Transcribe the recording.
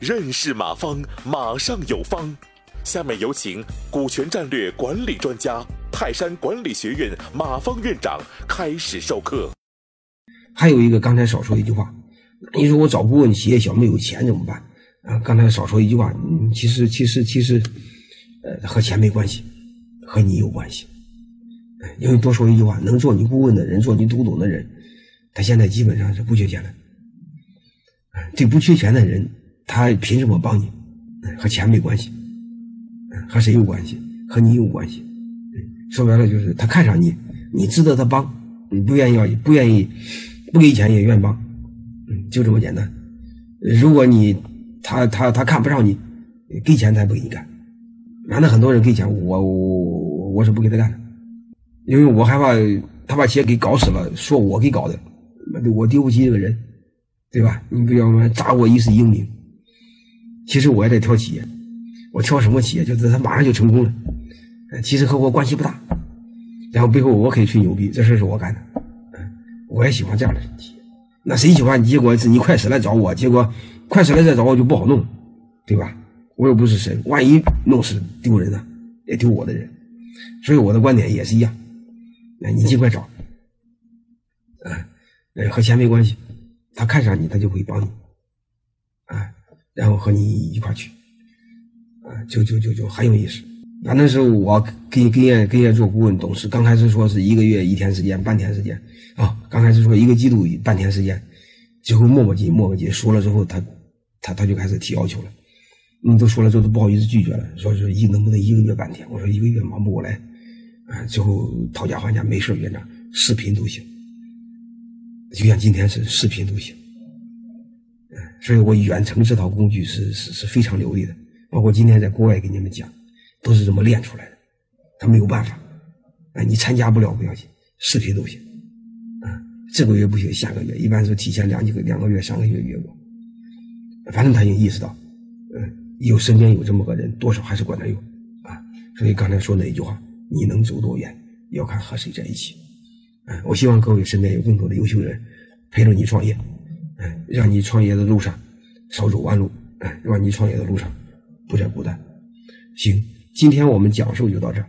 认识马方，马上有方。下面有请股权战略管理专家、泰山管理学院马方院长开始授课。还有一个，刚才少说一句话，你说我找顾问，企业小没有钱怎么办？啊，刚才少说一句话，其实其实其实，呃，和钱没关系，和你有关系。因为多说一句话，能做你顾问的人，做你读懂的人，他现在基本上是不缺钱的。这不缺钱的人。他凭什么帮你？和钱没关系，和谁有关系？和你有关系。说白了就是他看上你，你值得他帮，你不愿意要，不愿意不给钱也愿帮，嗯，就这么简单。如果你他他他看不上你，给钱他也不给你干。难道很多人给钱，我我我是不给他干的，因为我害怕他把企业给搞死了，说我给搞的，我丢不起这个人，对吧？你不要说砸我一世英名。其实我也在挑企业，我挑什么企业？就是他马上就成功了，其实和我关系不大。然后背后我可以吹牛逼，这事是我干的。我也喜欢这样的企业。那谁喜欢？结果是你快死了找我，结果快死了再找我就不好弄，对吧？我又不是神，万一弄死丢人呢，也丢我的人。所以我的观点也是一样。那你尽快找，嗯，和钱没关系，他看上你，他就会帮你，啊。然后和你一块去，啊，就就就就很有意思。啊，那时候我给给人给人做顾问董事，刚开始说是一个月一天时间，半天时间啊。刚开始说一个季度半天时间，最后磨磨叽磨磨叽说了之后，他他他就开始提要求了。你都说了之后都不好意思拒绝了，说是一能不能一个月半天？我说一个月忙不过来，啊，最后讨价还价，没事院长视频都行，就像今天是视频都行。所以我远程这套工具是是是非常流利的，包括今天在国外给你们讲，都是这么练出来的。他没有办法，哎，你参加不了不要紧，视频都行。啊，这个月不行，下个月一般是提前两几个两个月、三个月约我。反正他已经意识到，嗯，有身边有这么个人，多少还是管他用啊。所以刚才说那一句话，你能走多远，要看和谁在一起。哎，我希望各位身边有更多的优秀人陪着你创业。让你创业的路上少走弯路，哎，让你创业的路上不再孤单。行，今天我们讲述就到这儿。